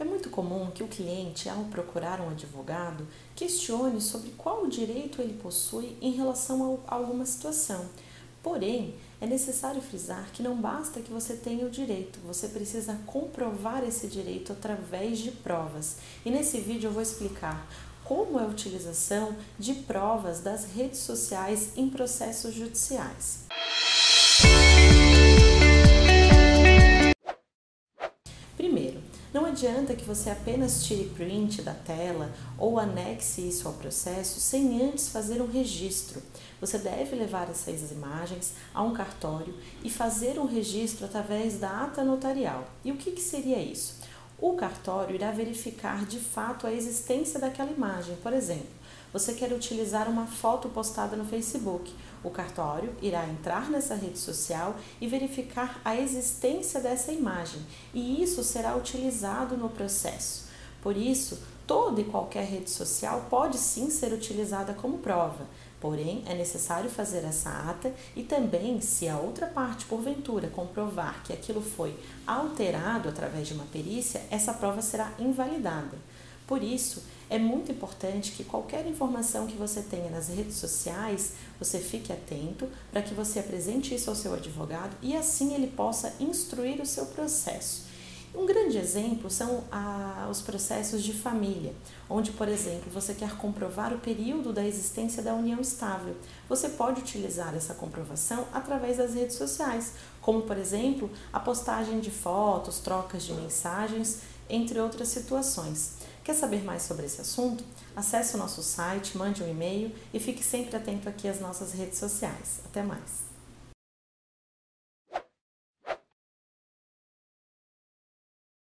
É muito comum que o cliente, ao procurar um advogado, questione sobre qual direito ele possui em relação a alguma situação. Porém, é necessário frisar que não basta que você tenha o direito, você precisa comprovar esse direito através de provas. E nesse vídeo eu vou explicar como é a utilização de provas das redes sociais em processos judiciais. Não adianta que você apenas tire print da tela ou anexe isso ao processo sem antes fazer um registro. Você deve levar essas imagens a um cartório e fazer um registro através da ata notarial. E o que, que seria isso? O cartório irá verificar de fato a existência daquela imagem. Por exemplo, você quer utilizar uma foto postada no Facebook. O cartório irá entrar nessa rede social e verificar a existência dessa imagem, e isso será utilizado no processo. Por isso, toda e qualquer rede social pode sim ser utilizada como prova, porém é necessário fazer essa ata e também, se a outra parte porventura comprovar que aquilo foi alterado através de uma perícia, essa prova será invalidada. Por isso, é muito importante que qualquer informação que você tenha nas redes sociais, você fique atento para que você apresente isso ao seu advogado e assim ele possa instruir o seu processo. Um grande exemplo são ah, os processos de família, onde, por exemplo, você quer comprovar o período da existência da união estável. Você pode utilizar essa comprovação através das redes sociais, como, por exemplo, a postagem de fotos, trocas de mensagens, entre outras situações. Quer saber mais sobre esse assunto? Acesse o nosso site, mande um e-mail e fique sempre atento aqui às nossas redes sociais. Até mais!